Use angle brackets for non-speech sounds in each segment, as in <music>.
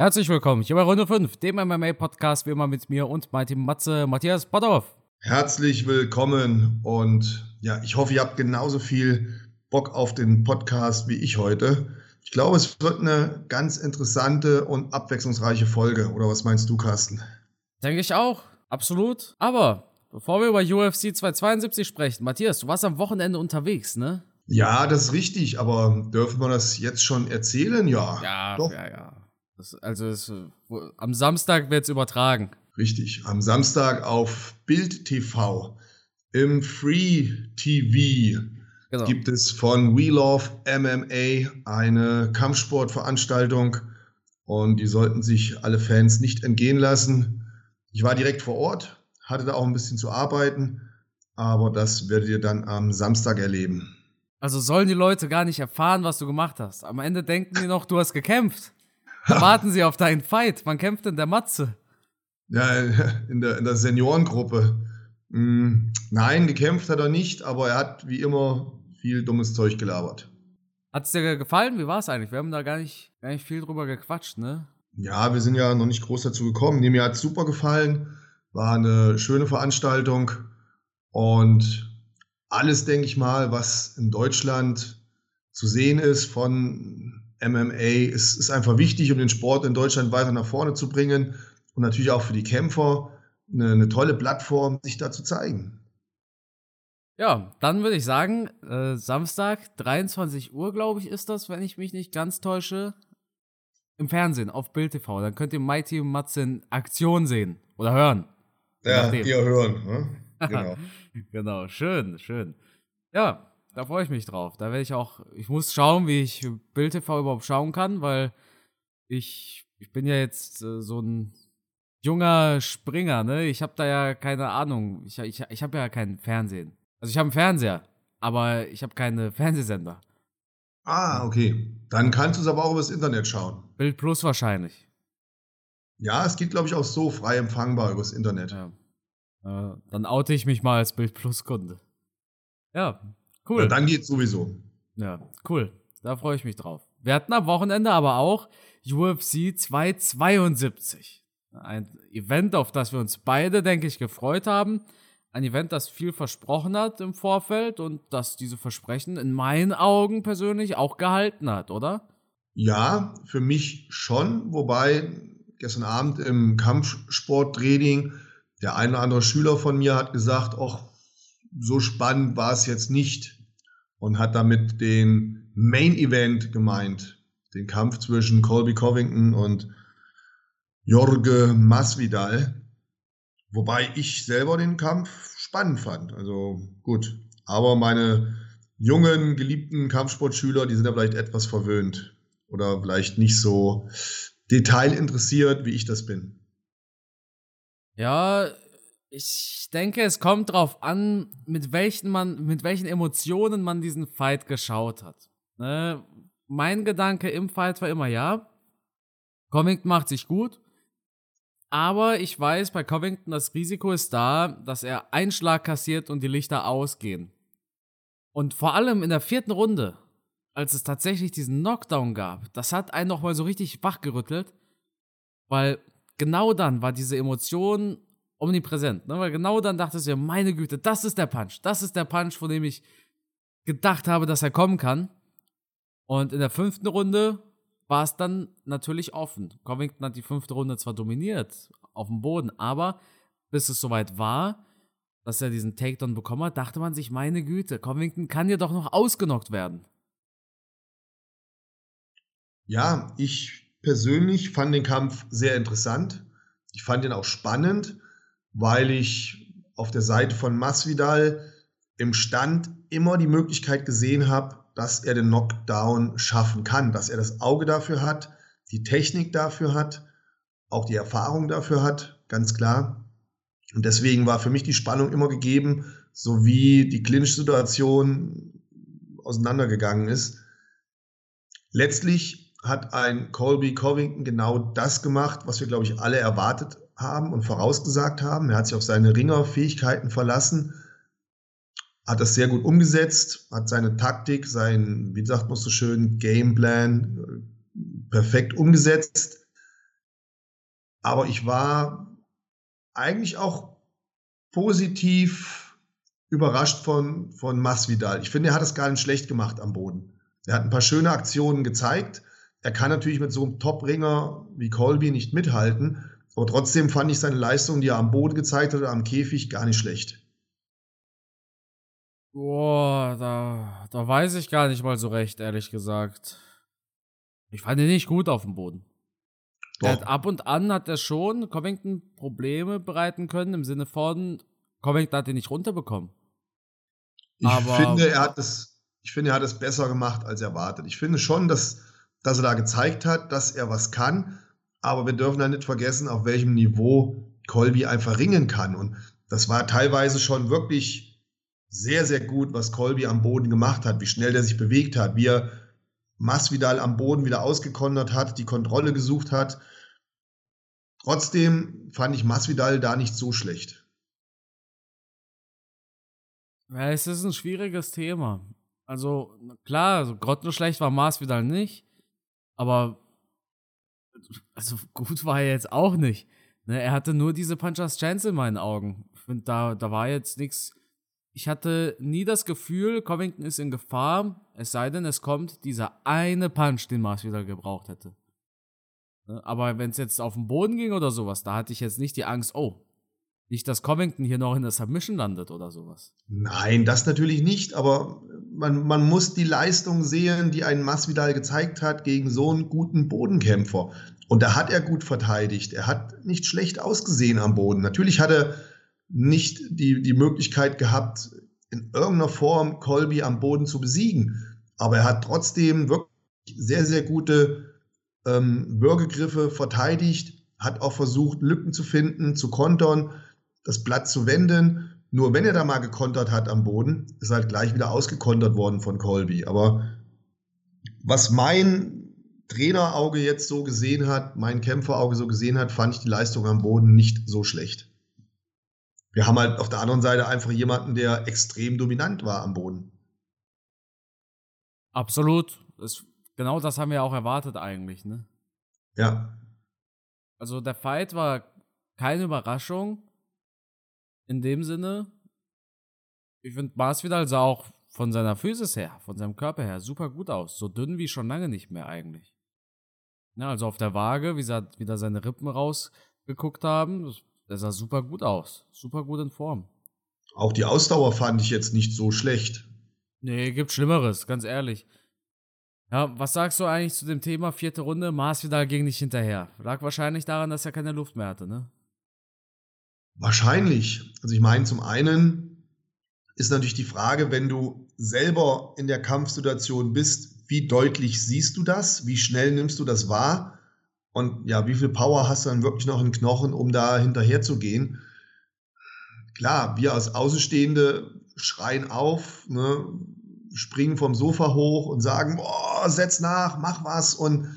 Herzlich willkommen hier bei Runde 5, dem MMA-Podcast, wie immer mit mir und meinem Team Matze Matthias Potthoff. Herzlich willkommen und ja, ich hoffe, ihr habt genauso viel Bock auf den Podcast wie ich heute. Ich glaube, es wird eine ganz interessante und abwechslungsreiche Folge. Oder was meinst du, Carsten? Denke ich auch, absolut. Aber bevor wir über UFC 272 sprechen, Matthias, du warst am Wochenende unterwegs, ne? Ja, das ist richtig, aber dürfen wir das jetzt schon erzählen? Ja. Ja, Doch. ja, ja. Das, also es, am Samstag wird es übertragen. Richtig, am Samstag auf Bild TV im Free TV genau. gibt es von We Love MMA eine Kampfsportveranstaltung und die sollten sich alle Fans nicht entgehen lassen. Ich war direkt vor Ort, hatte da auch ein bisschen zu arbeiten, aber das werdet ihr dann am Samstag erleben. Also sollen die Leute gar nicht erfahren, was du gemacht hast. Am Ende denken die noch, du hast gekämpft. <laughs> Warten Sie auf deinen Fight. Wann kämpft denn der Matze? Ja, in der, in der Seniorengruppe. Hm, nein, gekämpft hat er nicht, aber er hat wie immer viel dummes Zeug gelabert. Hat es dir gefallen? Wie war es eigentlich? Wir haben da gar nicht, gar nicht viel drüber gequatscht, ne? Ja, wir sind ja noch nicht groß dazu gekommen. mir hat es super gefallen. War eine schöne Veranstaltung. Und alles, denke ich mal, was in Deutschland zu sehen ist von MMA ist, ist einfach wichtig, um den Sport in Deutschland weiter nach vorne zu bringen und natürlich auch für die Kämpfer eine, eine tolle Plattform, sich da zu zeigen. Ja, dann würde ich sagen, äh, Samstag, 23 Uhr, glaube ich, ist das, wenn ich mich nicht ganz täusche. Im Fernsehen, auf Bild TV. Dann könnt ihr Mighty und Matze in Aktion sehen oder hören. Ja, ihr hören. Ne? <laughs> Genau. genau, schön, schön. Ja, da freue ich mich drauf. Da werde ich auch, ich muss schauen, wie ich Bild TV überhaupt schauen kann, weil ich, ich bin ja jetzt äh, so ein junger Springer, ne? Ich habe da ja keine Ahnung. Ich, ich, ich habe ja kein Fernsehen. Also ich habe einen Fernseher, aber ich habe keine Fernsehsender. Ah, okay. Dann kannst du es aber auch übers Internet schauen. Bild Plus wahrscheinlich. Ja, es geht, glaube ich, auch so frei empfangbar übers Internet. Ja. Äh, dann oute ich mich mal als Bild Plus Kunde. Ja, Cool. Ja, dann geht's sowieso. Ja, cool. Da freue ich mich drauf. Wir hatten am Wochenende aber auch UFC 272. Ein Event, auf das wir uns beide, denke ich, gefreut haben. Ein Event, das viel versprochen hat im Vorfeld und das diese Versprechen in meinen Augen persönlich auch gehalten hat, oder? Ja, für mich schon. Wobei gestern Abend im Kampfsporttraining der eine oder andere Schüler von mir hat gesagt, ach, so spannend war es jetzt nicht und hat damit den Main Event gemeint, den Kampf zwischen Colby Covington und Jorge Masvidal, wobei ich selber den Kampf spannend fand. Also gut, aber meine jungen, geliebten Kampfsportschüler, die sind ja vielleicht etwas verwöhnt oder vielleicht nicht so detailinteressiert, wie ich das bin. Ja, ich denke, es kommt drauf an, mit welchen man, mit welchen Emotionen man diesen Fight geschaut hat. Ne? Mein Gedanke im Fight war immer ja, Covington macht sich gut, aber ich weiß, bei Covington das Risiko ist da, dass er einen Schlag kassiert und die Lichter ausgehen. Und vor allem in der vierten Runde, als es tatsächlich diesen Knockdown gab, das hat einen nochmal so richtig wachgerüttelt, weil genau dann war diese Emotion omnipräsent. Ne? Weil genau dann dachte ich, meine Güte, das ist der Punch. Das ist der Punch, von dem ich gedacht habe, dass er kommen kann. Und in der fünften Runde war es dann natürlich offen. Covington hat die fünfte Runde zwar dominiert auf dem Boden, aber bis es soweit war, dass er diesen Takedown bekommen hat, dachte man sich, meine Güte, Covington kann ja doch noch ausgenockt werden. Ja, ich persönlich fand den Kampf sehr interessant. Ich fand ihn auch spannend weil ich auf der Seite von Masvidal im Stand immer die Möglichkeit gesehen habe, dass er den Knockdown schaffen kann, dass er das Auge dafür hat, die Technik dafür hat, auch die Erfahrung dafür hat, ganz klar. Und deswegen war für mich die Spannung immer gegeben, so wie die Clinch-Situation auseinandergegangen ist. Letztlich hat ein Colby Covington genau das gemacht, was wir, glaube ich, alle erwartet haben und vorausgesagt haben. Er hat sich auf seine Ringerfähigkeiten verlassen, hat das sehr gut umgesetzt, hat seine Taktik, sein, wie sagt man so schön, Gameplan äh, perfekt umgesetzt. Aber ich war eigentlich auch positiv überrascht von, von Masvidal. Ich finde, er hat es gar nicht schlecht gemacht am Boden. Er hat ein paar schöne Aktionen gezeigt. Er kann natürlich mit so einem Top-Ringer wie Colby nicht mithalten. Aber trotzdem fand ich seine Leistung, die er am Boden gezeigt hat, am Käfig, gar nicht schlecht. Boah, da, da weiß ich gar nicht mal so recht, ehrlich gesagt. Ich fand ihn nicht gut auf dem Boden. Hat, ab und an hat er schon Covington Probleme bereiten können, im Sinne von, Covington hat ihn nicht runterbekommen. Ich Aber, finde, er hat es, ich finde, er hat es besser gemacht als erwartet. Ich finde schon, dass, dass er da gezeigt hat, dass er was kann. Aber wir dürfen da nicht vergessen, auf welchem Niveau Colby einfach ringen kann. Und das war teilweise schon wirklich sehr, sehr gut, was Colby am Boden gemacht hat, wie schnell der sich bewegt hat, wie er Masvidal am Boden wieder ausgekondert hat, die Kontrolle gesucht hat. Trotzdem fand ich Masvidal da nicht so schlecht. Ja, es ist ein schwieriges Thema. Also, klar, also grottenschlecht war Masvidal nicht, aber also gut war er jetzt auch nicht. Ne, er hatte nur diese Punchers Chance in meinen Augen. Finde, da, da war jetzt nichts ich hatte nie das Gefühl, Covington ist in Gefahr, es sei denn, es kommt dieser eine Punch, den Mars wieder gebraucht hätte. Ne, aber wenn es jetzt auf den Boden ging oder sowas, da hatte ich jetzt nicht die Angst, oh, nicht, dass Covington hier noch in der Submission landet oder sowas. Nein, das natürlich nicht, aber man, man muss die Leistung sehen, die ein Masvidal gezeigt hat gegen so einen guten Bodenkämpfer. Und da hat er gut verteidigt. Er hat nicht schlecht ausgesehen am Boden. Natürlich hat er nicht die, die Möglichkeit gehabt, in irgendeiner Form Colby am Boden zu besiegen. Aber er hat trotzdem wirklich sehr, sehr gute ähm, Würgegriffe verteidigt, hat auch versucht, Lücken zu finden, zu kontern, das Blatt zu wenden. Nur wenn er da mal gekontert hat am Boden, ist halt gleich wieder ausgekontert worden von Colby. Aber was mein Trainerauge jetzt so gesehen hat, mein Kämpferauge so gesehen hat, fand ich die Leistung am Boden nicht so schlecht wir haben halt auf der anderen Seite einfach jemanden, der extrem dominant war am Boden. Absolut. Das, genau das haben wir auch erwartet eigentlich, ne? Ja. Also der Fight war keine Überraschung in dem Sinne. Ich finde, Masvidal sah auch von seiner Physis her, von seinem Körper her super gut aus. So dünn wie schon lange nicht mehr eigentlich. Ja, also auf der Waage, wie, sah, wie da seine Rippen rausgeguckt haben, das der sah super gut aus. Super gut in Form. Auch die Ausdauer fand ich jetzt nicht so schlecht. Nee, gibt Schlimmeres, ganz ehrlich. Ja, was sagst du eigentlich zu dem Thema vierte Runde? Masvidal ging nicht hinterher. Lag wahrscheinlich daran, dass er keine Luft mehr hatte, ne? Wahrscheinlich. Also ich meine, zum einen ist natürlich die Frage, wenn du selber in der Kampfsituation bist, wie deutlich siehst du das? Wie schnell nimmst du das wahr? Und ja, wie viel Power hast du dann wirklich noch in Knochen, um da hinterher zu gehen? Klar, wir als Außenstehende schreien auf, ne, springen vom Sofa hoch und sagen, boah, setz nach, mach was. Und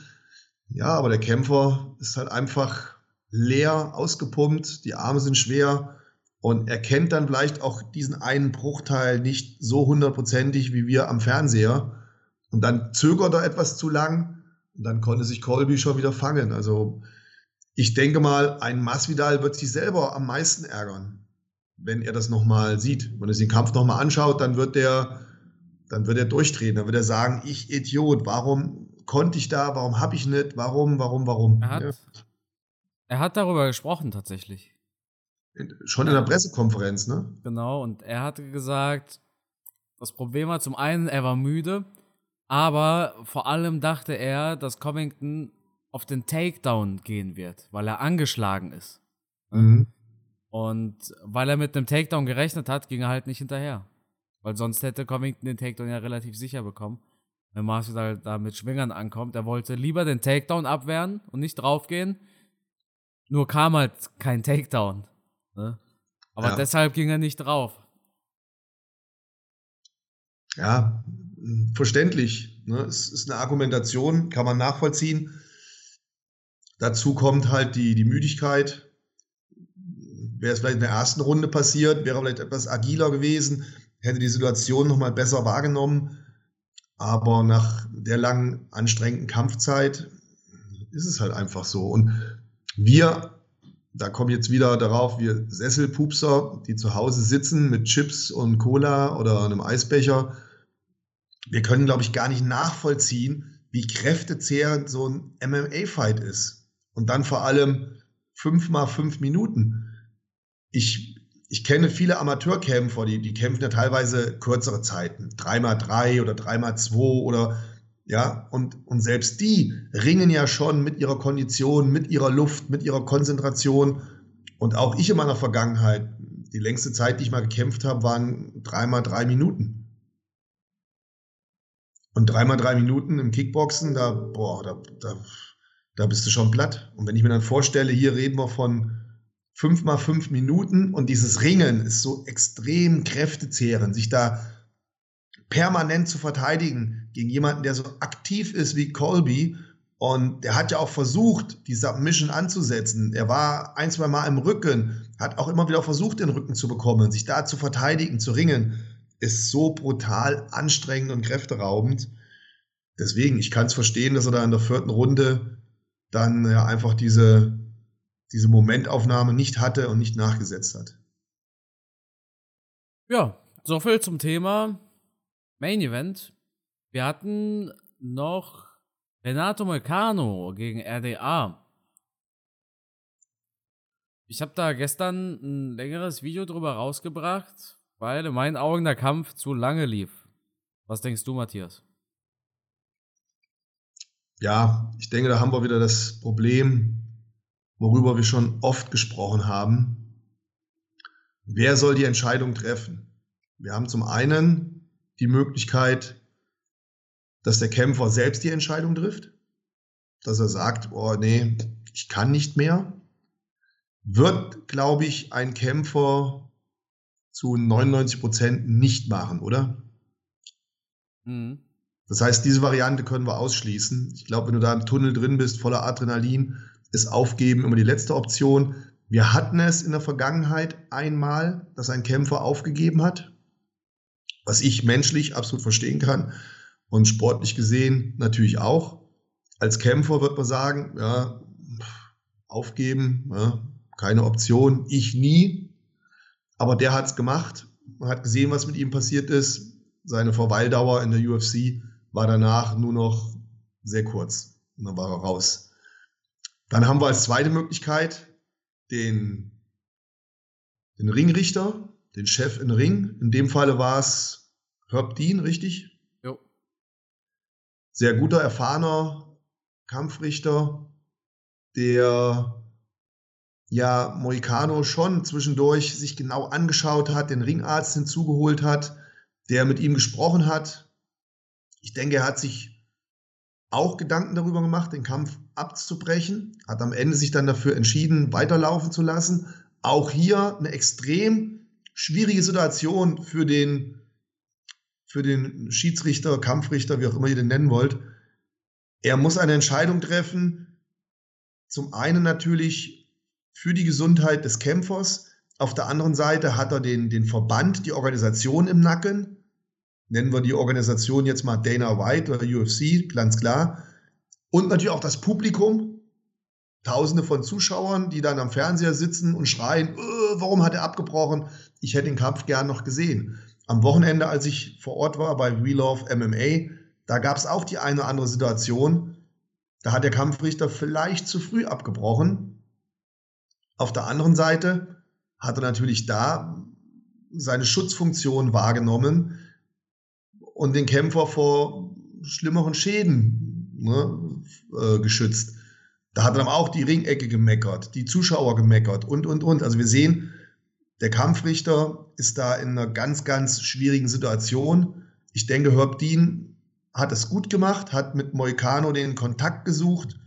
ja, aber der Kämpfer ist halt einfach leer, ausgepumpt, die Arme sind schwer und er kennt dann vielleicht auch diesen einen Bruchteil nicht so hundertprozentig wie wir am Fernseher. Und dann zögert er etwas zu lang und dann konnte sich Colby schon wieder fangen. Also ich denke mal, ein Masvidal wird sich selber am meisten ärgern, wenn er das nochmal sieht. Wenn er sich den Kampf nochmal anschaut, dann wird der, dann wird er durchdrehen. Dann wird er sagen, ich Idiot, warum konnte ich da, warum habe ich nicht, warum, warum, warum. Er hat, ja. er hat darüber gesprochen tatsächlich. Schon in der Pressekonferenz, ne? Genau, und er hatte gesagt, das Problem war zum einen, er war müde aber vor allem dachte er, dass Covington auf den Takedown gehen wird, weil er angeschlagen ist. Mhm. Und weil er mit einem Takedown gerechnet hat, ging er halt nicht hinterher. Weil sonst hätte Covington den Takedown ja relativ sicher bekommen. Wenn Masvidal da mit Schwingern ankommt. Er wollte lieber den Takedown abwehren und nicht draufgehen. Nur kam halt kein Takedown. Ne? Aber ja. deshalb ging er nicht drauf. Ja, verständlich. Ne? Es ist eine Argumentation, kann man nachvollziehen. Dazu kommt halt die, die Müdigkeit. Wäre es vielleicht in der ersten Runde passiert, wäre vielleicht etwas agiler gewesen, hätte die Situation nochmal besser wahrgenommen. Aber nach der langen, anstrengenden Kampfzeit ist es halt einfach so. Und Wir, da komme ich jetzt wieder darauf, wir Sesselpupser, die zu Hause sitzen mit Chips und Cola oder einem Eisbecher, wir können, glaube ich, gar nicht nachvollziehen, wie kräftezehrend so ein MMA-Fight ist. Und dann vor allem fünf mal fünf Minuten. Ich, ich kenne viele Amateurkämpfer, die, die kämpfen ja teilweise kürzere Zeiten. Dreimal drei oder dreimal zwei oder ja, und, und selbst die ringen ja schon mit ihrer Kondition, mit ihrer Luft, mit ihrer Konzentration. Und auch ich in meiner Vergangenheit, die längste Zeit, die ich mal gekämpft habe, waren dreimal drei Minuten. Und dreimal drei Minuten im Kickboxen, da, boah, da, da, da bist du schon platt. Und wenn ich mir dann vorstelle, hier reden wir von fünf mal fünf Minuten und dieses Ringen ist so extrem kräftezehrend, sich da permanent zu verteidigen gegen jemanden, der so aktiv ist wie Colby. Und der hat ja auch versucht, die Submission anzusetzen. Er war ein, zwei Mal im Rücken, hat auch immer wieder versucht, den Rücken zu bekommen, sich da zu verteidigen, zu ringen ist so brutal anstrengend und kräfteraubend. Deswegen, ich kann es verstehen, dass er da in der vierten Runde dann ja einfach diese, diese Momentaufnahme nicht hatte und nicht nachgesetzt hat. Ja, soviel zum Thema Main Event. Wir hatten noch Renato Moicano gegen RDA. Ich habe da gestern ein längeres Video drüber rausgebracht, weil in meinen Augen der Kampf zu lange lief. Was denkst du, Matthias? Ja, ich denke, da haben wir wieder das Problem, worüber wir schon oft gesprochen haben. Wer soll die Entscheidung treffen? Wir haben zum einen die Möglichkeit, dass der Kämpfer selbst die Entscheidung trifft, dass er sagt, oh nee, ich kann nicht mehr. Wird, glaube ich, ein Kämpfer zu 99 Prozent nicht machen, oder? Mhm. Das heißt, diese Variante können wir ausschließen. Ich glaube, wenn du da im Tunnel drin bist, voller Adrenalin, ist Aufgeben immer die letzte Option. Wir hatten es in der Vergangenheit einmal, dass ein Kämpfer aufgegeben hat, was ich menschlich absolut verstehen kann und sportlich gesehen natürlich auch. Als Kämpfer wird man sagen, ja, aufgeben, ja, keine Option, ich nie. Aber der hat es gemacht, man hat gesehen, was mit ihm passiert ist. Seine Verweildauer in der UFC war danach nur noch sehr kurz. Und dann war er raus. Dann haben wir als zweite Möglichkeit den, den Ringrichter, den Chef in Ring. In dem Falle war es Herb Dean, richtig? Jo. Sehr guter, erfahrener Kampfrichter, der ja Moicano schon zwischendurch sich genau angeschaut hat, den Ringarzt hinzugeholt hat, der mit ihm gesprochen hat. Ich denke, er hat sich auch Gedanken darüber gemacht, den Kampf abzubrechen, hat am Ende sich dann dafür entschieden, weiterlaufen zu lassen. Auch hier eine extrem schwierige Situation für den, für den Schiedsrichter, Kampfrichter, wie auch immer ihr den nennen wollt. Er muss eine Entscheidung treffen. Zum einen natürlich für die Gesundheit des Kämpfers. Auf der anderen Seite hat er den, den Verband, die Organisation im Nacken. Nennen wir die Organisation jetzt mal Dana White oder UFC, ganz klar. Und natürlich auch das Publikum. Tausende von Zuschauern, die dann am Fernseher sitzen und schreien, äh, warum hat er abgebrochen? Ich hätte den Kampf gern noch gesehen. Am Wochenende, als ich vor Ort war bei We Love MMA, da gab es auch die eine oder andere Situation. Da hat der Kampfrichter vielleicht zu früh abgebrochen auf der anderen Seite hat er natürlich da seine Schutzfunktion wahrgenommen und den Kämpfer vor schlimmeren Schäden ne, äh, geschützt. Da hat er dann auch die Ringecke gemeckert, die Zuschauer gemeckert und, und, und. Also wir sehen, der Kampfrichter ist da in einer ganz, ganz schwierigen Situation. Ich denke, Herb Dean hat es gut gemacht, hat mit Moicano den Kontakt gesucht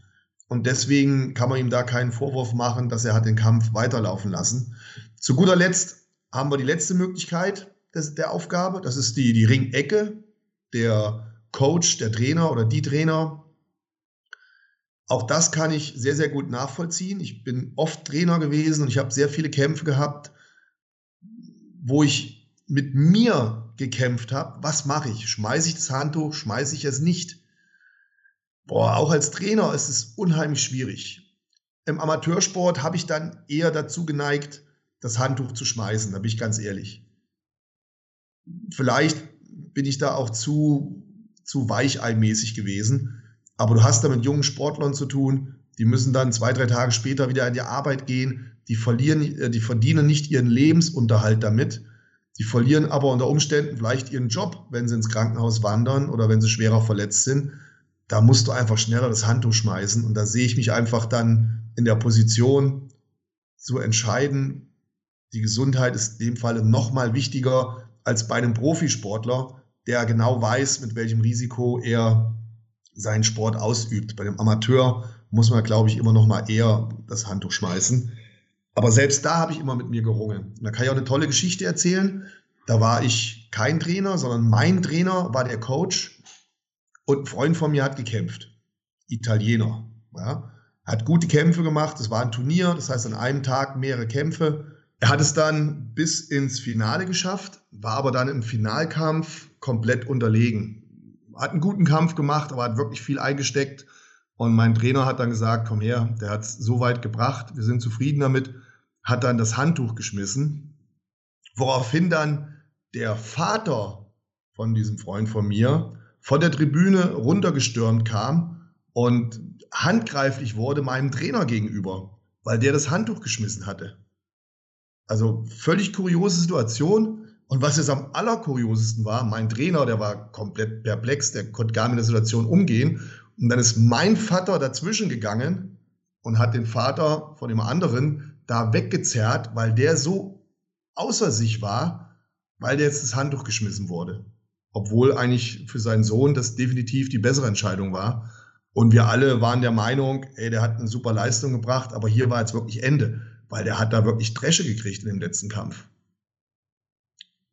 und deswegen kann man ihm da keinen Vorwurf machen, dass er hat den Kampf weiterlaufen lassen. Zu guter Letzt haben wir die letzte Möglichkeit des, der Aufgabe. Das ist die, die Ringecke. Der Coach, der Trainer oder die Trainer. Auch das kann ich sehr, sehr gut nachvollziehen. Ich bin oft Trainer gewesen und ich habe sehr viele Kämpfe gehabt, wo ich mit mir gekämpft habe. Was mache ich? Schmeiße ich das Handtuch? Schmeiße ich es nicht? Boah, auch als Trainer ist es unheimlich schwierig. im Amateursport habe ich dann eher dazu geneigt, das Handtuch zu schmeißen, da bin ich ganz ehrlich. Vielleicht bin ich da auch zu, zu weicheimäßig gewesen, aber du hast da mit jungen Sportlern zu tun, die müssen dann zwei, drei Tage später wieder in die Arbeit gehen, die verlieren, äh, die verdienen nicht ihren Lebensunterhalt damit, die verlieren aber unter Umständen vielleicht ihren Job, wenn sie ins Krankenhaus wandern oder wenn sie schwerer verletzt sind. Da musst du einfach schneller das Handtuch schmeißen und da sehe ich mich einfach dann in der Position zu entscheiden, die Gesundheit ist in dem Fall noch mal wichtiger als bei einem Profisportler, der genau weiß, mit welchem Risiko er seinen Sport ausübt. Bei dem Amateur muss man, glaube ich, immer noch mal eher das Handtuch schmeißen. Aber selbst da habe ich immer mit mir gerungen. Da kann ich auch eine tolle Geschichte erzählen. Da war ich kein Trainer, sondern mein Trainer war der Coach und ein Freund von mir hat gekämpft. Italiener. Ja. Hat gute Kämpfe gemacht. Es war ein Turnier, das heißt an einem Tag mehrere Kämpfe. Er hat es dann bis ins Finale geschafft, war aber dann im Finalkampf komplett unterlegen. Hat einen guten Kampf gemacht, aber hat wirklich viel eingesteckt. Und mein Trainer hat dann gesagt, komm her, der hat es so weit gebracht, wir sind zufrieden damit, hat dann das Handtuch geschmissen, woraufhin dann der Vater von diesem Freund von mir von der Tribüne runtergestürmt kam und handgreiflich wurde meinem Trainer gegenüber, weil der das Handtuch geschmissen hatte. Also völlig kuriose Situation. Und was jetzt am allerkuriosesten war, mein Trainer, der war komplett perplex, der konnte gar mit der Situation umgehen. Und dann ist mein Vater dazwischen gegangen und hat den Vater von dem anderen da weggezerrt, weil der so außer sich war, weil der jetzt das Handtuch geschmissen wurde. Obwohl eigentlich für seinen Sohn das definitiv die bessere Entscheidung war. Und wir alle waren der Meinung, ey, der hat eine super Leistung gebracht, aber hier war jetzt wirklich Ende weil der hat da wirklich Dresche gekriegt in dem letzten Kampf.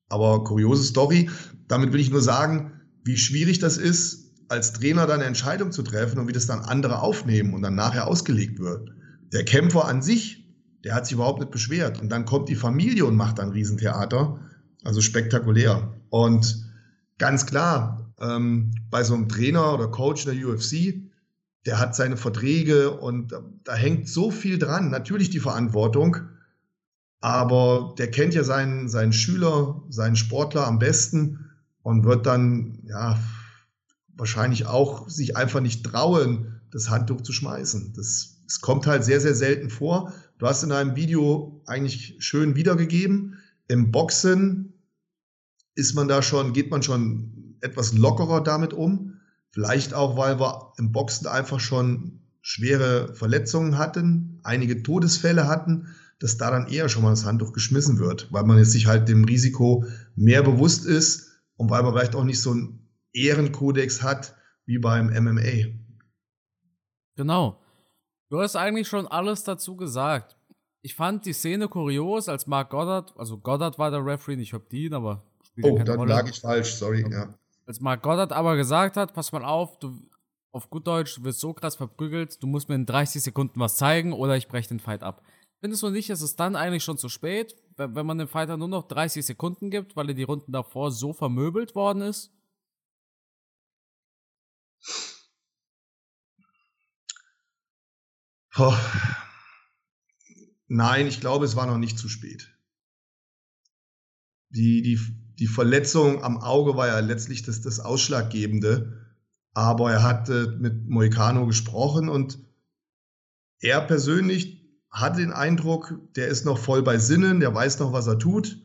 Aber kuriose Story, damit will ich nur sagen, wie schwierig das ist, als Trainer dann eine Entscheidung zu treffen und wie das dann andere aufnehmen und dann nachher ausgelegt wird. Der Kämpfer an sich, der hat sich überhaupt nicht beschwert. Und dann kommt die Familie und macht dann Riesentheater. Also spektakulär. Und ganz klar, ähm, bei so einem Trainer oder Coach der UFC, der hat seine Verträge und da hängt so viel dran. Natürlich die Verantwortung, aber der kennt ja seinen, seinen Schüler, seinen Sportler am besten und wird dann ja wahrscheinlich auch sich einfach nicht trauen, das Handtuch zu schmeißen. Das, das kommt halt sehr, sehr selten vor. Du hast in einem Video eigentlich schön wiedergegeben. Im Boxen ist man da schon, geht man schon etwas lockerer damit um. Vielleicht auch, weil wir im Boxen einfach schon schwere Verletzungen hatten, einige Todesfälle hatten, dass da dann eher schon mal das Handtuch geschmissen wird, weil man jetzt sich halt dem Risiko mehr bewusst ist und weil man vielleicht auch nicht so einen Ehrenkodex hat wie beim MMA. Genau. Du hast eigentlich schon alles dazu gesagt. Ich fand die Szene kurios, als Mark Goddard, also Goddard war der Referee, nicht Hab Dean, aber Oh, dann Rolle. lag ich falsch, sorry, ja. Als Mark Goddard aber gesagt hat, pass mal auf, du auf gut Deutsch, du wirst so krass verprügelt, du musst mir in 30 Sekunden was zeigen oder ich breche den Fight ab. Findest du nicht, ist es dann eigentlich schon zu spät, wenn man dem Fighter nur noch 30 Sekunden gibt, weil er die Runden davor so vermöbelt worden ist? Oh. Nein, ich glaube, es war noch nicht zu spät. Die, die, die Verletzung am Auge war ja letztlich das, das Ausschlaggebende. Aber er hat äh, mit Moicano gesprochen und er persönlich hatte den Eindruck, der ist noch voll bei Sinnen, der weiß noch, was er tut.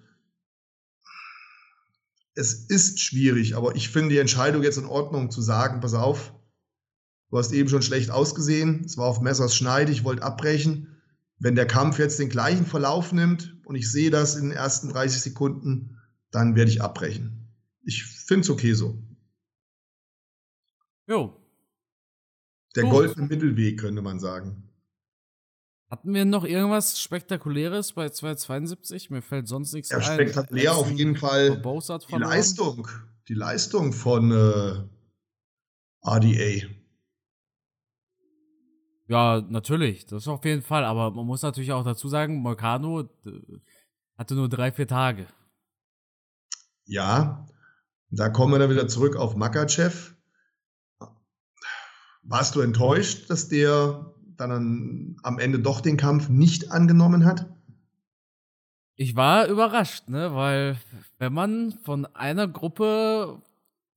Es ist schwierig, aber ich finde die Entscheidung jetzt in Ordnung zu sagen, pass auf, du hast eben schon schlecht ausgesehen, es war auf Messers Schneide, ich wollte abbrechen. Wenn der Kampf jetzt den gleichen Verlauf nimmt und ich sehe das in den ersten 30 Sekunden, dann werde ich abbrechen. Ich finde es okay so. Jo. Der Gut. goldene Mittelweg, könnte man sagen. Hatten wir noch irgendwas Spektakuläres bei 272? Mir fällt sonst nichts ja, ein. Spektakulär auf jeden Fall die Leistung. Die Leistung von äh, RDA. Ja, natürlich, das auf jeden Fall. Aber man muss natürlich auch dazu sagen, Molcano hatte nur drei, vier Tage. Ja, da kommen wir dann wieder zurück auf Makachev. Warst du enttäuscht, dass der dann am Ende doch den Kampf nicht angenommen hat? Ich war überrascht, ne, weil wenn man von einer Gruppe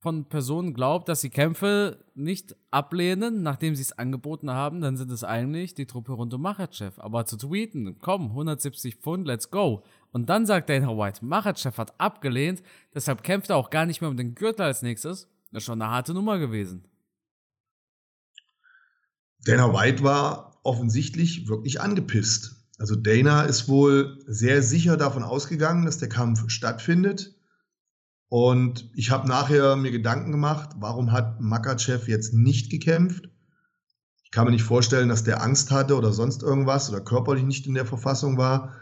von Personen glaubt, dass sie Kämpfe nicht ablehnen, nachdem sie es angeboten haben, dann sind es eigentlich die Truppe rund um Machachev. Aber zu tweeten, komm, 170 Pfund, let's go. Und dann sagt Dana White, Machachev hat abgelehnt, deshalb kämpft er auch gar nicht mehr um den Gürtel als nächstes. Das ist schon eine harte Nummer gewesen. Dana White war offensichtlich wirklich angepisst. Also Dana ist wohl sehr sicher davon ausgegangen, dass der Kampf stattfindet. Und ich habe nachher mir Gedanken gemacht, warum hat Makachev jetzt nicht gekämpft? Ich kann mir nicht vorstellen, dass der Angst hatte oder sonst irgendwas oder körperlich nicht in der Verfassung war.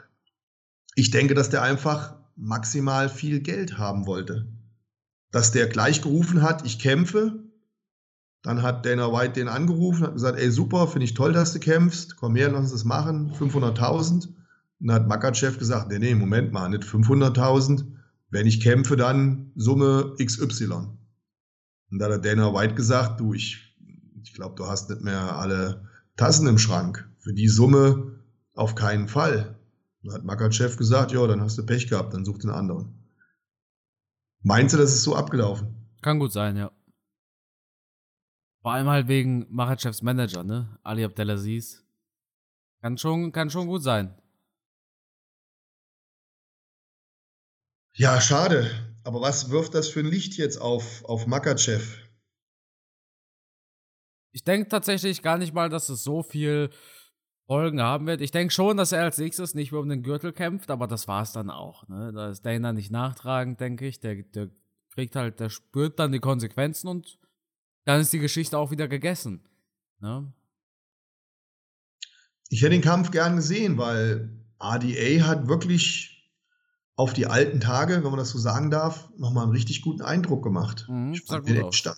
Ich denke, dass der einfach maximal viel Geld haben wollte. Dass der gleich gerufen hat, ich kämpfe, dann hat Dana White den angerufen, hat gesagt, ey super, finde ich toll, dass du kämpfst, komm her, lass uns das machen, 500.000. Und dann hat Makachev gesagt, nee, nee, Moment mal, nicht 500.000, wenn ich kämpfe, dann Summe XY. Und da hat Dana White gesagt, du, ich, ich glaube, du hast nicht mehr alle Tassen im Schrank. Für die Summe auf keinen Fall. Da hat Makachev gesagt, ja, dann hast du Pech gehabt, dann such den anderen. Meinst du, das ist so abgelaufen? Kann gut sein, ja. Vor allem halt wegen Machachevs Manager, ne? Ali Abdelaziz. Kann schon, kann schon gut sein. Ja, schade. Aber was wirft das für ein Licht jetzt auf, auf Makachev? Ich denke tatsächlich gar nicht mal, dass es so viel Folgen haben wird. Ich denke schon, dass er als nächstes nicht mehr um den Gürtel kämpft, aber das war es dann auch. Ne? Da ist Dana nicht nachtragend, denke ich. Der, der kriegt halt, der spürt dann die Konsequenzen und dann ist die Geschichte auch wieder gegessen. Ne? Ich hätte den Kampf gern gesehen, weil RDA hat wirklich auf die alten Tage, wenn man das so sagen darf, nochmal einen richtig guten Eindruck gemacht. Mhm, ich fand den echt stark.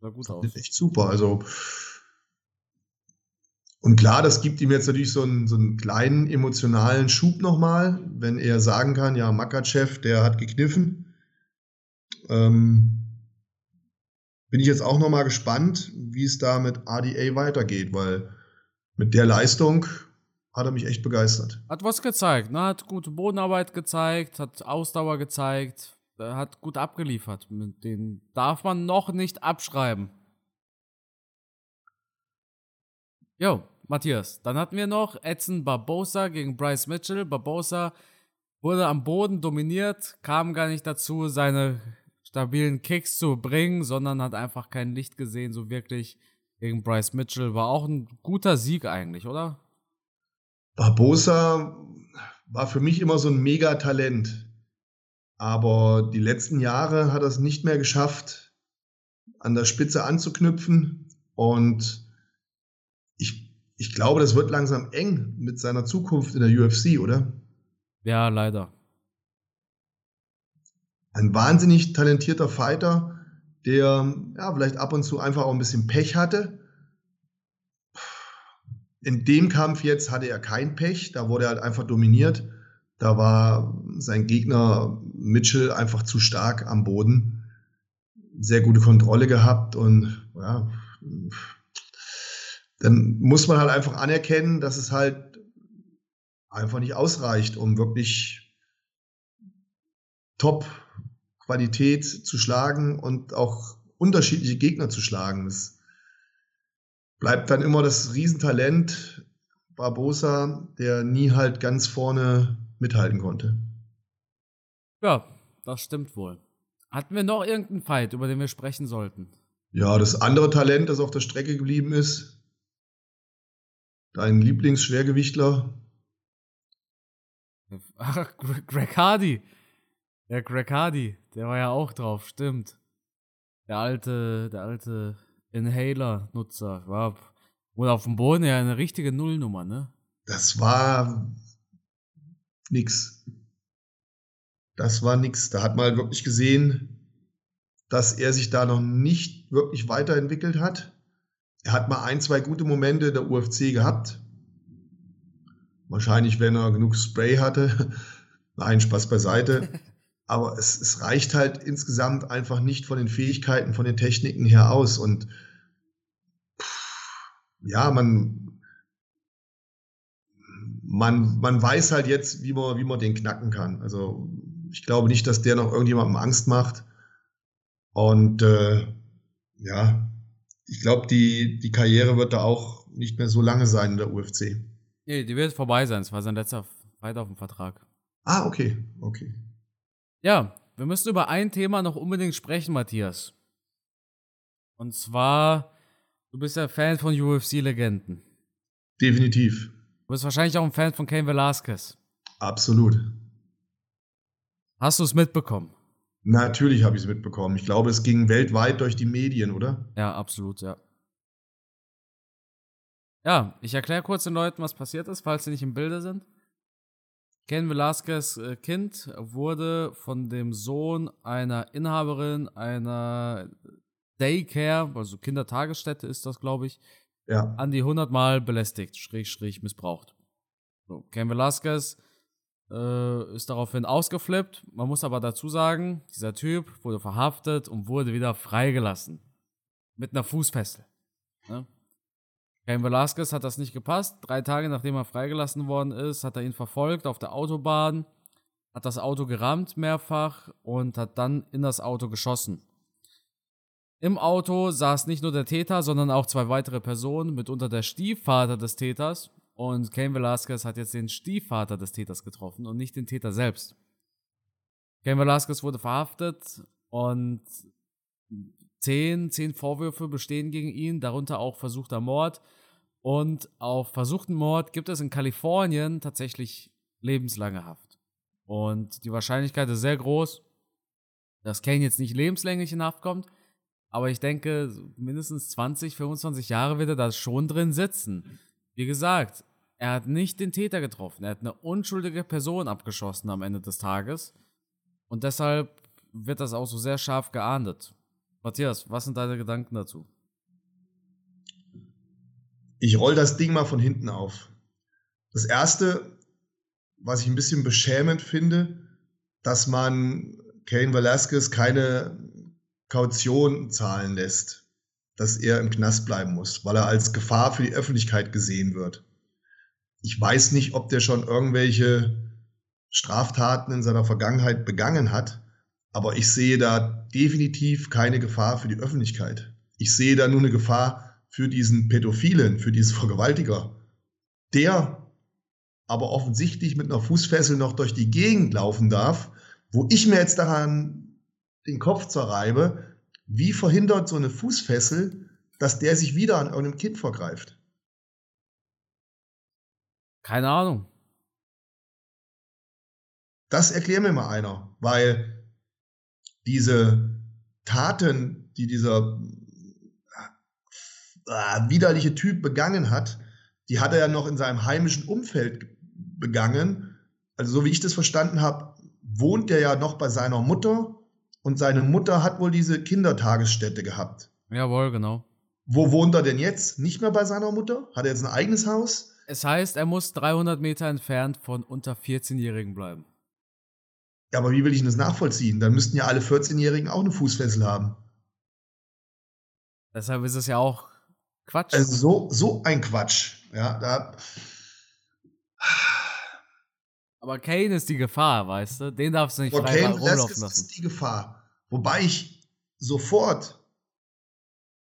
Sah gut aus. echt super. Also und klar, das gibt ihm jetzt natürlich so einen, so einen kleinen emotionalen Schub nochmal, wenn er sagen kann, ja, Makachev, der hat gekniffen. Ähm, bin ich jetzt auch nochmal gespannt, wie es da mit RDA weitergeht, weil mit der Leistung hat er mich echt begeistert. Hat was gezeigt, ne? hat gute Bodenarbeit gezeigt, hat Ausdauer gezeigt, hat gut abgeliefert. Mit den darf man noch nicht abschreiben. Jo, Matthias, dann hatten wir noch Edson Barbosa gegen Bryce Mitchell. Barbosa wurde am Boden dominiert, kam gar nicht dazu, seine stabilen Kicks zu bringen, sondern hat einfach kein Licht gesehen, so wirklich gegen Bryce Mitchell. War auch ein guter Sieg eigentlich, oder? Barbosa war für mich immer so ein Megatalent. Aber die letzten Jahre hat er es nicht mehr geschafft, an der Spitze anzuknüpfen. Und ich, ich glaube, das wird langsam eng mit seiner Zukunft in der UFC, oder? Ja, leider ein wahnsinnig talentierter Fighter, der ja, vielleicht ab und zu einfach auch ein bisschen Pech hatte. In dem Kampf jetzt hatte er kein Pech, da wurde er halt einfach dominiert. Da war sein Gegner Mitchell einfach zu stark am Boden. Sehr gute Kontrolle gehabt und ja, dann muss man halt einfach anerkennen, dass es halt einfach nicht ausreicht, um wirklich top Qualität zu schlagen und auch unterschiedliche Gegner zu schlagen. Das bleibt dann immer das Riesentalent Barbosa, der nie halt ganz vorne mithalten konnte. Ja, das stimmt wohl. Hatten wir noch irgendeinen Fight, über den wir sprechen sollten? Ja, das andere Talent, das auf der Strecke geblieben ist. Dein Lieblingsschwergewichtler. Ach, Greg Hardy. Ja, Greg Hardy, der war ja auch drauf, stimmt. Der alte, der alte Inhaler-Nutzer. War wohl auf dem Boden ja eine richtige Nullnummer, ne? Das war nix. Das war nix. Da hat man halt wirklich gesehen, dass er sich da noch nicht wirklich weiterentwickelt hat. Er hat mal ein, zwei gute Momente der UFC gehabt. Wahrscheinlich, wenn er genug Spray hatte. <laughs> Nein, Spaß beiseite. Aber es, es reicht halt insgesamt einfach nicht von den Fähigkeiten, von den Techniken her aus. Und ja, man, man, man weiß halt jetzt, wie man, wie man den knacken kann. Also ich glaube nicht, dass der noch irgendjemandem Angst macht. Und äh, ja, ich glaube, die, die Karriere wird da auch nicht mehr so lange sein in der UFC. Nee, die wird vorbei sein. Es war sein letzter Fight auf dem Vertrag. Ah, okay, okay. Ja, wir müssen über ein Thema noch unbedingt sprechen, Matthias. Und zwar, du bist ja Fan von UFC-Legenden. Definitiv. Du bist wahrscheinlich auch ein Fan von Cain Velasquez. Absolut. Hast du es mitbekommen? Natürlich habe ich es mitbekommen. Ich glaube, es ging weltweit durch die Medien, oder? Ja, absolut, ja. Ja, ich erkläre kurz den Leuten, was passiert ist, falls sie nicht im Bilde sind. Ken Velasquez äh, Kind wurde von dem Sohn einer Inhaberin einer Daycare, also Kindertagesstätte ist das, glaube ich, ja. an die 100 Mal belästigt, schräg, schräg missbraucht. So, Ken Velasquez äh, ist daraufhin ausgeflippt. Man muss aber dazu sagen, dieser Typ wurde verhaftet und wurde wieder freigelassen. Mit einer Fußfessel. Ne? Cain Velasquez hat das nicht gepasst. Drei Tage nachdem er freigelassen worden ist, hat er ihn verfolgt auf der Autobahn, hat das Auto gerammt mehrfach und hat dann in das Auto geschossen. Im Auto saß nicht nur der Täter, sondern auch zwei weitere Personen, mitunter der Stiefvater des Täters und Cain Velasquez hat jetzt den Stiefvater des Täters getroffen und nicht den Täter selbst. Cain Velasquez wurde verhaftet und zehn, zehn Vorwürfe bestehen gegen ihn, darunter auch versuchter Mord. Und auf versuchten Mord gibt es in Kalifornien tatsächlich lebenslange Haft. Und die Wahrscheinlichkeit ist sehr groß, dass Kane jetzt nicht lebenslänglich in Haft kommt, aber ich denke, mindestens 20, 25 Jahre wird er da schon drin sitzen. Wie gesagt, er hat nicht den Täter getroffen. Er hat eine unschuldige Person abgeschossen am Ende des Tages. Und deshalb wird das auch so sehr scharf geahndet. Matthias, was sind deine Gedanken dazu? Ich roll das Ding mal von hinten auf. Das erste, was ich ein bisschen beschämend finde, dass man Kane Velasquez keine Kaution zahlen lässt, dass er im Knast bleiben muss, weil er als Gefahr für die Öffentlichkeit gesehen wird. Ich weiß nicht, ob der schon irgendwelche Straftaten in seiner Vergangenheit begangen hat, aber ich sehe da definitiv keine Gefahr für die Öffentlichkeit. Ich sehe da nur eine Gefahr für diesen Pädophilen, für diesen Vergewaltiger, der aber offensichtlich mit einer Fußfessel noch durch die Gegend laufen darf, wo ich mir jetzt daran den Kopf zerreibe, wie verhindert so eine Fußfessel, dass der sich wieder an irgendeinem Kind vergreift? Keine Ahnung. Das erklär mir mal einer, weil diese Taten, die dieser äh, widerliche Typ begangen hat, die hat er ja noch in seinem heimischen Umfeld begangen. Also so wie ich das verstanden habe, wohnt er ja noch bei seiner Mutter und seine Mutter hat wohl diese Kindertagesstätte gehabt. Jawohl, genau. Wo wohnt er denn jetzt? Nicht mehr bei seiner Mutter? Hat er jetzt ein eigenes Haus? Es heißt, er muss 300 Meter entfernt von unter 14-Jährigen bleiben. Ja, aber wie will ich das nachvollziehen? Dann müssten ja alle 14-Jährigen auch eine Fußfessel haben. Deshalb ist es ja auch Quatsch. Also so, so ein Quatsch. Ja, da. Aber Kane ist die Gefahr, weißt du? Den darfst du nicht frei Kane rumlaufen lassen. ist die Gefahr. Wobei ich sofort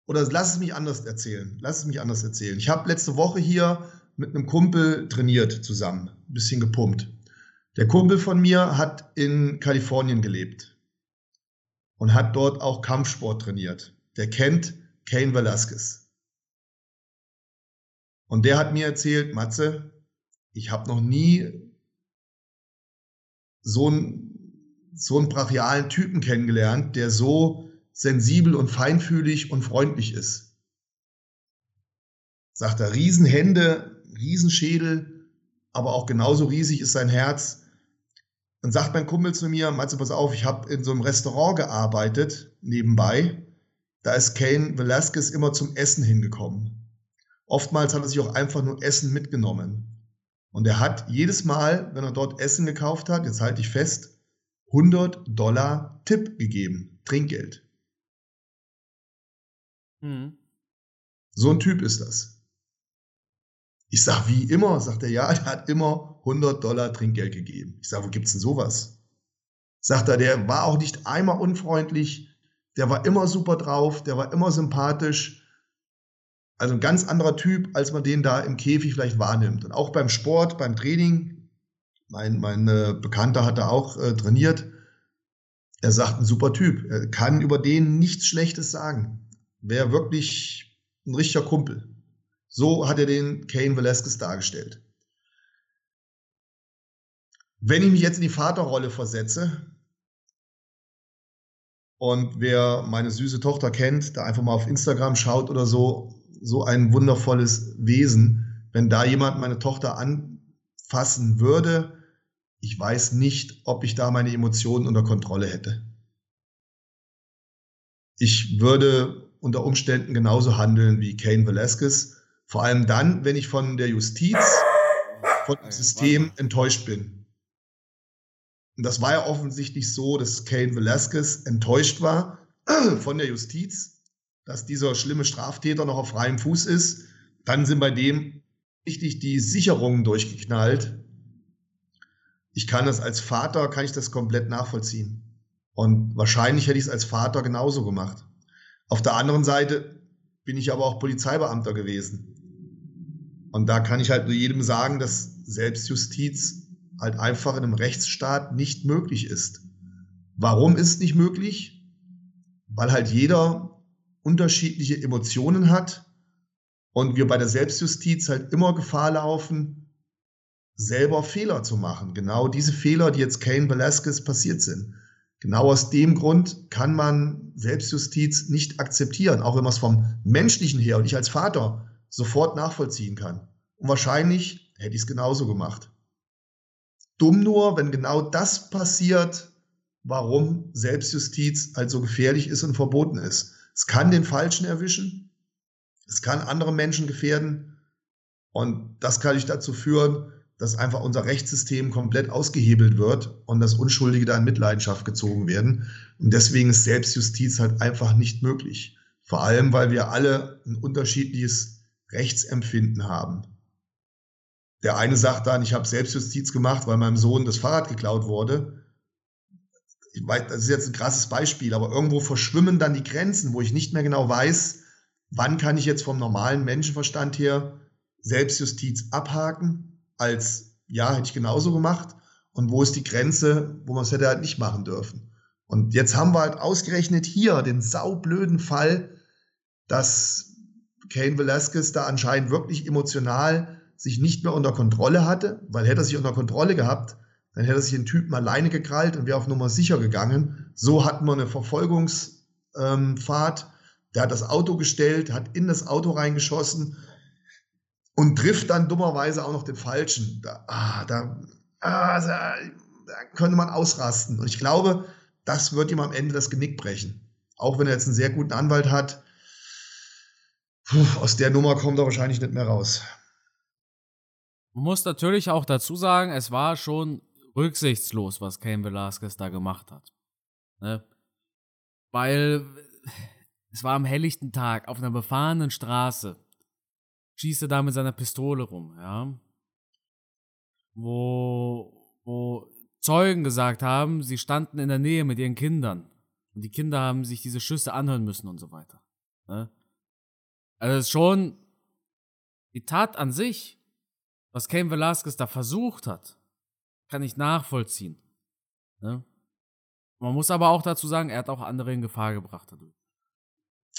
oder lass es mich anders erzählen. Lass es mich anders erzählen. Ich habe letzte Woche hier mit einem Kumpel trainiert zusammen, ein bisschen gepumpt. Der Kumpel von mir hat in Kalifornien gelebt und hat dort auch Kampfsport trainiert. Der kennt Kane Velasquez. Und der hat mir erzählt, Matze, ich habe noch nie so einen, so einen brachialen Typen kennengelernt, der so sensibel und feinfühlig und freundlich ist. Sagt er, Riesenhände, Riesenschädel, aber auch genauso riesig ist sein Herz. Dann sagt mein Kumpel zu mir, Matze, pass auf, ich habe in so einem Restaurant gearbeitet, nebenbei. Da ist Kane Velasquez immer zum Essen hingekommen. Oftmals hat er sich auch einfach nur Essen mitgenommen. Und er hat jedes Mal, wenn er dort Essen gekauft hat, jetzt halte ich fest, 100 Dollar Tipp gegeben, Trinkgeld. Mhm. So ein Typ ist das. Ich sage, wie immer? Sagt er, ja, der hat immer 100 Dollar Trinkgeld gegeben. Ich sage, wo gibt's denn sowas? Sagt er, der war auch nicht einmal unfreundlich, der war immer super drauf, der war immer sympathisch. Also ein ganz anderer Typ, als man den da im Käfig vielleicht wahrnimmt. Und auch beim Sport, beim Training, mein, mein äh, Bekannter hat da auch äh, trainiert. Er sagt, ein super Typ. Er kann über den nichts Schlechtes sagen. Wäre wirklich ein richtiger Kumpel. So hat er den Kane Velasquez dargestellt. Wenn ich mich jetzt in die Vaterrolle versetze, und wer meine süße Tochter kennt, da einfach mal auf Instagram schaut oder so, so ein wundervolles Wesen. Wenn da jemand meine Tochter anfassen würde, ich weiß nicht, ob ich da meine Emotionen unter Kontrolle hätte. Ich würde unter Umständen genauso handeln wie Kane Velasquez. Vor allem dann, wenn ich von der Justiz, von dem System enttäuscht bin. Und das war ja offensichtlich so, dass Kane Velasquez enttäuscht war von der Justiz, dass dieser schlimme Straftäter noch auf freiem Fuß ist. Dann sind bei dem richtig die Sicherungen durchgeknallt. Ich kann das als Vater, kann ich das komplett nachvollziehen. Und wahrscheinlich hätte ich es als Vater genauso gemacht. Auf der anderen Seite bin ich aber auch Polizeibeamter gewesen. Und da kann ich halt nur jedem sagen, dass Selbstjustiz halt einfach in einem Rechtsstaat nicht möglich ist. Warum ist nicht möglich? Weil halt jeder unterschiedliche Emotionen hat und wir bei der Selbstjustiz halt immer Gefahr laufen, selber Fehler zu machen. Genau diese Fehler, die jetzt Kane Velasquez passiert sind. Genau aus dem Grund kann man Selbstjustiz nicht akzeptieren, auch wenn man es vom menschlichen her und ich als Vater sofort nachvollziehen kann. Und wahrscheinlich hätte ich es genauso gemacht. Dumm nur, wenn genau das passiert, warum Selbstjustiz halt so gefährlich ist und verboten ist. Es kann den Falschen erwischen, es kann andere Menschen gefährden und das kann ich dazu führen, dass einfach unser Rechtssystem komplett ausgehebelt wird und dass Unschuldige da in Mitleidenschaft gezogen werden. Und deswegen ist Selbstjustiz halt einfach nicht möglich. Vor allem, weil wir alle ein unterschiedliches Rechtsempfinden haben. Der eine sagt dann, ich habe Selbstjustiz gemacht, weil meinem Sohn das Fahrrad geklaut wurde. Ich weiß, das ist jetzt ein krasses Beispiel, aber irgendwo verschwimmen dann die Grenzen, wo ich nicht mehr genau weiß, wann kann ich jetzt vom normalen Menschenverstand her Selbstjustiz abhaken, als ja, hätte ich genauso gemacht, und wo ist die Grenze, wo man es hätte halt nicht machen dürfen. Und jetzt haben wir halt ausgerechnet hier den saublöden Fall, dass Kane Velasquez da anscheinend wirklich emotional sich nicht mehr unter Kontrolle hatte, weil hätte er sich unter Kontrolle gehabt, dann hätte sich den Typen alleine gekrallt und wäre auf Nummer sicher gegangen. So hatten wir eine Verfolgungsfahrt. Ähm, der hat das Auto gestellt, hat in das Auto reingeschossen und trifft dann dummerweise auch noch den Falschen. Da, ah, da, ah, da, da könnte man ausrasten. Und ich glaube, das wird ihm am Ende das Genick brechen. Auch wenn er jetzt einen sehr guten Anwalt hat. Puh, aus der Nummer kommt er wahrscheinlich nicht mehr raus. Man muss natürlich auch dazu sagen, es war schon rücksichtslos, was Cain Velasquez da gemacht hat. Ne? Weil es war am helllichten Tag auf einer befahrenen Straße. Schießt er da mit seiner Pistole rum, ja. Wo, wo Zeugen gesagt haben, sie standen in der Nähe mit ihren Kindern. Und die Kinder haben sich diese Schüsse anhören müssen und so weiter. Ne? Also es ist schon die Tat an sich was Cain Velasquez da versucht hat, kann ich nachvollziehen. Ne? Man muss aber auch dazu sagen, er hat auch andere in Gefahr gebracht dadurch.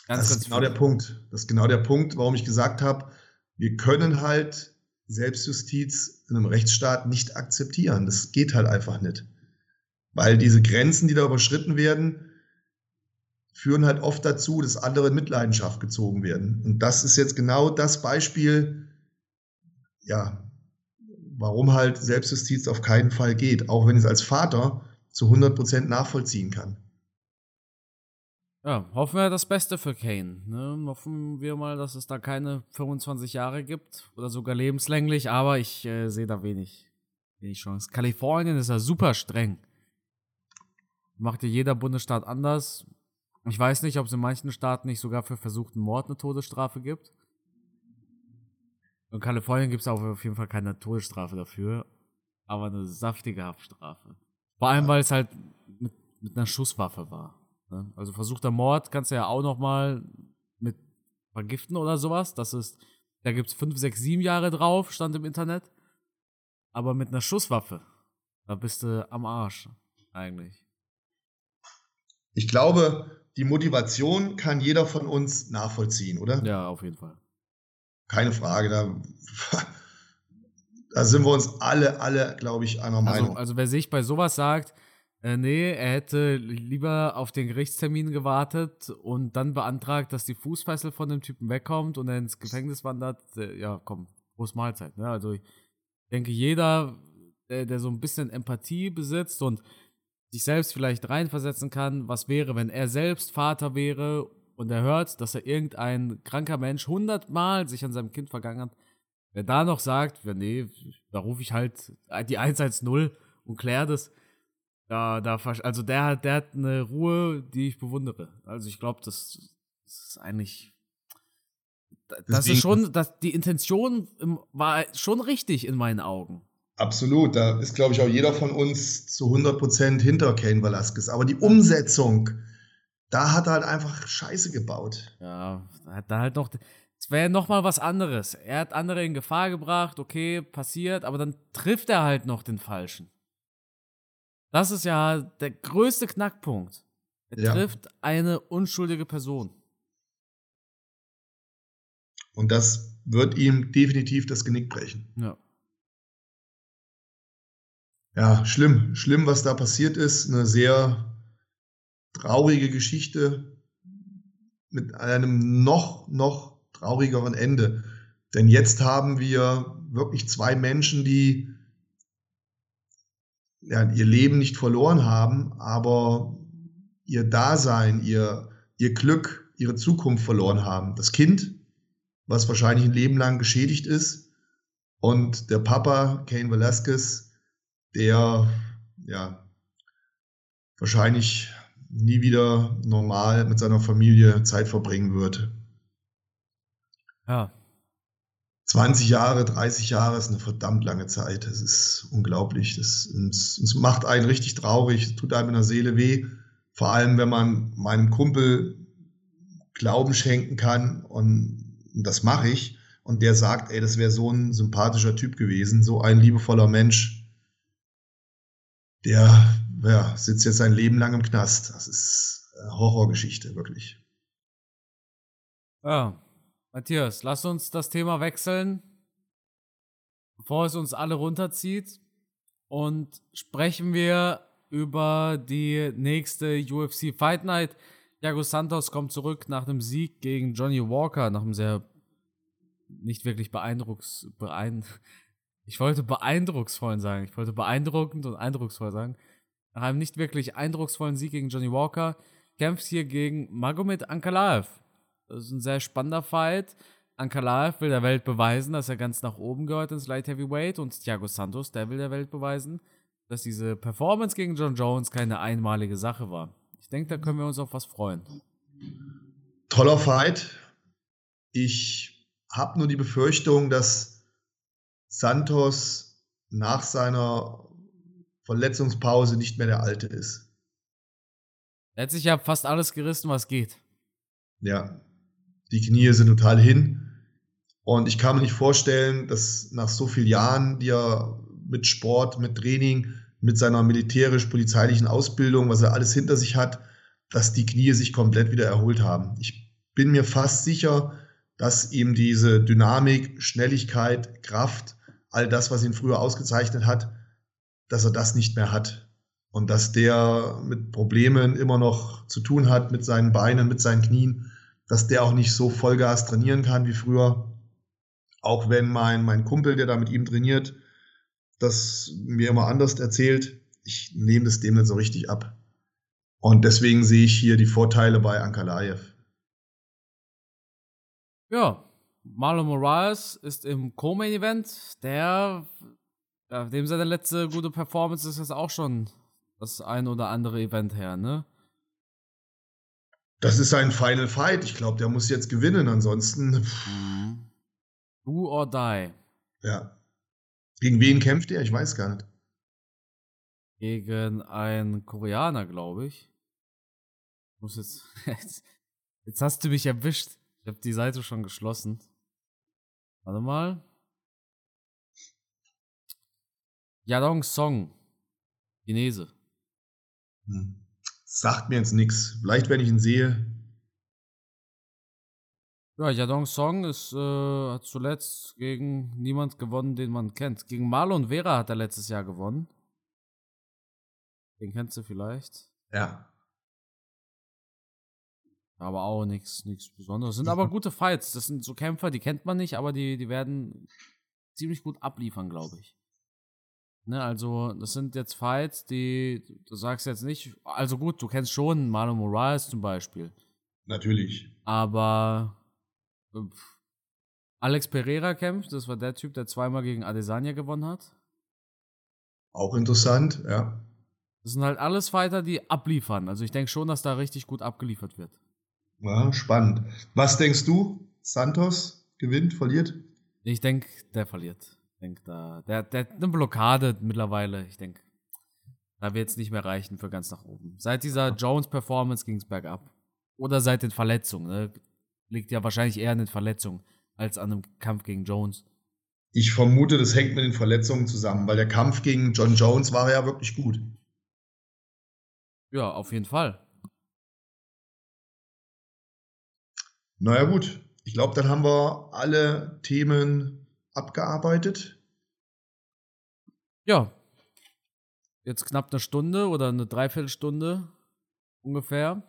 Ganz, das ist genau der Punkt. Das ist genau der Punkt, warum ich gesagt habe, wir können halt Selbstjustiz in einem Rechtsstaat nicht akzeptieren. Das geht halt einfach nicht. Weil diese Grenzen, die da überschritten werden, führen halt oft dazu, dass andere in Mitleidenschaft gezogen werden. Und das ist jetzt genau das Beispiel, ja, warum halt Selbstjustiz auf keinen Fall geht, auch wenn ich es als Vater zu 100% nachvollziehen kann. Ja, hoffen wir das Beste für Kane. Ne? Hoffen wir mal, dass es da keine 25 Jahre gibt oder sogar lebenslänglich, aber ich äh, sehe da wenig, wenig Chance. Kalifornien ist ja super streng. Macht ja jeder Bundesstaat anders. Ich weiß nicht, ob es in manchen Staaten nicht sogar für versuchten Mord eine Todesstrafe gibt. In Kalifornien gibt es auch auf jeden Fall keine Todesstrafe dafür, aber eine saftige Haftstrafe. Vor allem, weil es halt mit, mit einer Schusswaffe war. Ne? Also versuchter Mord kannst du ja auch noch mal mit vergiften oder sowas. Das ist, da gibt es fünf, sechs, sieben Jahre drauf, stand im Internet. Aber mit einer Schusswaffe, da bist du am Arsch, eigentlich. Ich glaube, die Motivation kann jeder von uns nachvollziehen, oder? Ja, auf jeden Fall. Keine Frage. Da, da sind wir uns alle, alle, glaube ich, einer Also, Meinung. also wer sich bei sowas sagt, äh, nee, er hätte lieber auf den Gerichtstermin gewartet und dann beantragt, dass die Fußfessel von dem Typen wegkommt und er ins Gefängnis wandert, äh, ja, komm, groß Mahlzeit. Ne? Also ich denke, jeder, der, der so ein bisschen Empathie besitzt und sich selbst vielleicht reinversetzen kann, was wäre, wenn er selbst Vater wäre und er hört, dass er irgendein kranker Mensch hundertmal sich an seinem Kind vergangen hat, wer da noch sagt, ja, nee, da rufe ich halt die 110 und kläre das, da, da, also der, hat- der hat eine Ruhe, die ich bewundere. Also ich glaube, das, das ist eigentlich, da- das Deswegen- ist schon, das, die Intention im, war schon richtig in meinen Augen. Absolut. Da ist, glaube ich, auch jeder von uns zu 100% hinter Kane Velasquez. Aber die Umsetzung, da hat er halt einfach Scheiße gebaut. Ja, da hat da halt noch, es wäre noch mal was anderes. Er hat andere in Gefahr gebracht, okay, passiert, aber dann trifft er halt noch den Falschen. Das ist ja der größte Knackpunkt. Er Ja. trifft eine unschuldige Person. Und das wird ihm definitiv das Genick brechen. Ja. Ja, schlimm. Schlimm, was da passiert ist. Eine sehr traurige Geschichte mit einem noch, noch traurigeren Ende. Denn jetzt haben wir wirklich zwei Menschen, die ja, ihr Leben nicht verloren haben, aber ihr Dasein, ihr, ihr Glück, ihre Zukunft verloren haben. Das Kind, was wahrscheinlich ein Leben lang geschädigt ist, und der Papa, Kane Velasquez, der ja wahrscheinlich nie wieder normal mit seiner Familie Zeit verbringen wird. Ja. 20 Jahre, 30 Jahre ist eine verdammt lange Zeit. Das ist unglaublich. Das uns, uns macht einen richtig traurig, es tut einem in der Seele weh. Vor allem, wenn man meinem Kumpel Glauben schenken kann und das mache ich. Und der sagt, ey, das wäre so ein sympathischer Typ gewesen, so ein liebevoller Mensch. Der ja, sitzt jetzt sein Leben lang im Knast. Das ist eine Horrorgeschichte, wirklich. Ja. Matthias, lass uns das Thema wechseln, bevor es uns alle runterzieht. Und sprechen wir über die nächste UFC Fight Night. Thiago Santos kommt zurück nach einem Sieg gegen Johnny Walker, nach einem sehr nicht wirklich beeindrucks, beein, ich wollte beeindrucksvollen sagen, ich wollte beeindruckend und eindrucksvoll sagen. Nach einem nicht wirklich eindrucksvollen Sieg gegen Johnny Walker kämpft hier gegen Magomed Ankalaev. Das ist ein sehr spannender Fight. Ankalaev will der Welt beweisen, dass er ganz nach oben gehört ins Light Heavyweight und Thiago Santos, der will der Welt beweisen, dass diese Performance gegen John Jones keine einmalige Sache war. Ich denke, da können wir uns auf was freuen. Toller Fight. Ich habe nur die Befürchtung, dass Santos nach seiner Verletzungspause nicht mehr der Alte ist. Er hat sich ja fast alles gerissen, was geht. Ja, die Knie sind total hin. Und ich kann mir nicht vorstellen, dass nach so vielen Jahren, die er mit Sport, mit Training, mit seiner militärisch-polizeilichen Ausbildung, was er alles hinter sich hat, dass die Knie sich komplett wieder erholt haben. Ich bin mir fast sicher, dass ihm diese Dynamik, Schnelligkeit, Kraft, all das, was ihn früher ausgezeichnet hat, dass er das nicht mehr hat. Und dass der mit Problemen immer noch zu tun hat, mit seinen Beinen, mit seinen Knien, dass der auch nicht so Vollgas trainieren kann wie früher. Auch wenn mein, mein Kumpel, der da mit ihm trainiert, das mir immer anders erzählt, ich nehme das dem nicht so richtig ab. Und deswegen sehe ich hier die Vorteile bei Ankalaev. Ja, Marlon Moraes ist im Co-Main-Event. Der, ja, dem seine letzte gute Performance ist jetzt auch schon das ein oder andere Event her, ne? Das ist ein Final Fight. Ich glaube, der muss jetzt gewinnen. Ansonsten, Mhm. Do or die. Ja. Gegen wen kämpft er? Ich weiß gar nicht. Gegen einen Koreaner, glaube ich. Muss jetzt, <laughs> jetzt. Jetzt hast du mich erwischt. Ich habe die Seite schon geschlossen. Warte mal. Yadong Song. Chinese. Hm. Sagt mir jetzt nichts. Vielleicht, wenn ich ihn sehe. Ja, Yadong Song ist äh, hat zuletzt gegen niemand gewonnen, den man kennt. Gegen Marlon Vera hat er letztes Jahr gewonnen. Den kennst du vielleicht. Ja. Aber auch nichts nichts Besonderes. Sind aber gute Fights. Das sind so Kämpfer, die kennt man nicht, aber die, die werden ziemlich gut abliefern, glaube ich. Ne, also, das sind jetzt Fights, die, du sagst jetzt nicht, also gut, du kennst schon Marlon Moraes zum Beispiel. Natürlich. Aber äh, Alex Pereira kämpft, das war der Typ, der zweimal gegen Adesanya gewonnen hat. Auch interessant, ja. Das sind halt alles Fighter, die abliefern. Also ich denke schon, dass da richtig gut abgeliefert wird. Ja, spannend. Was denkst du? Santos gewinnt, verliert? Ich denke, der verliert. Ich denke, da, der, der hat eine Blockade mittlerweile. Ich denke, da wird es nicht mehr reichen für ganz nach oben. Seit dieser Jones-Performance ging es bergab. Oder seit den Verletzungen. Ne? Liegt ja wahrscheinlich eher an den Verletzungen als an einem Kampf gegen Jones. Ich vermute, das hängt mit den Verletzungen zusammen, weil der Kampf gegen John Jones war ja wirklich gut. Ja, auf jeden Fall. Naja gut, ich glaube, dann haben wir alle Themen abgearbeitet. Ja. Jetzt knapp eine Stunde oder eine Dreiviertelstunde ungefähr.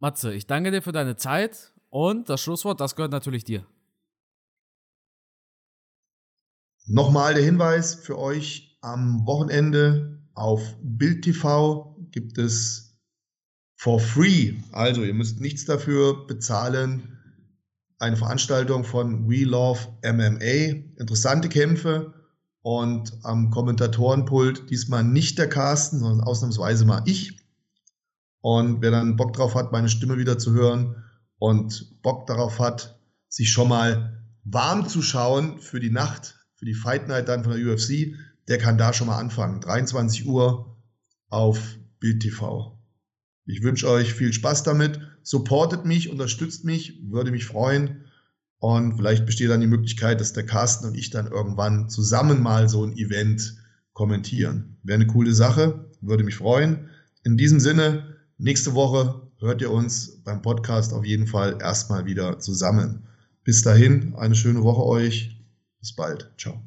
Matze, ich danke dir für deine Zeit und das Schlusswort, das gehört natürlich dir. Nochmal der Hinweis für euch am Wochenende auf Bild TV gibt es for free, also ihr müsst nichts dafür bezahlen, eine Veranstaltung von We Love MMA, interessante Kämpfe und am Kommentatorenpult diesmal nicht der Carsten, sondern ausnahmsweise mal ich. Und wer dann Bock drauf hat, meine Stimme wieder zu hören und Bock darauf hat, sich schon mal warm zu schauen für die Nacht, für die Fight Night dann von der UFC, der kann da schon mal anfangen. 23 Uhr auf Bild TV. Ich wünsche euch viel Spaß damit. Supportet mich, unterstützt mich, würde mich freuen. Und vielleicht besteht dann die Möglichkeit, dass der Carsten und ich dann irgendwann zusammen mal so ein Event kommentieren. Wäre eine coole Sache, würde mich freuen. In diesem Sinne, Nächste Woche hört ihr uns beim Podcast auf jeden Fall erstmal wieder zusammen. Bis dahin, eine schöne Woche euch. Bis bald. Ciao.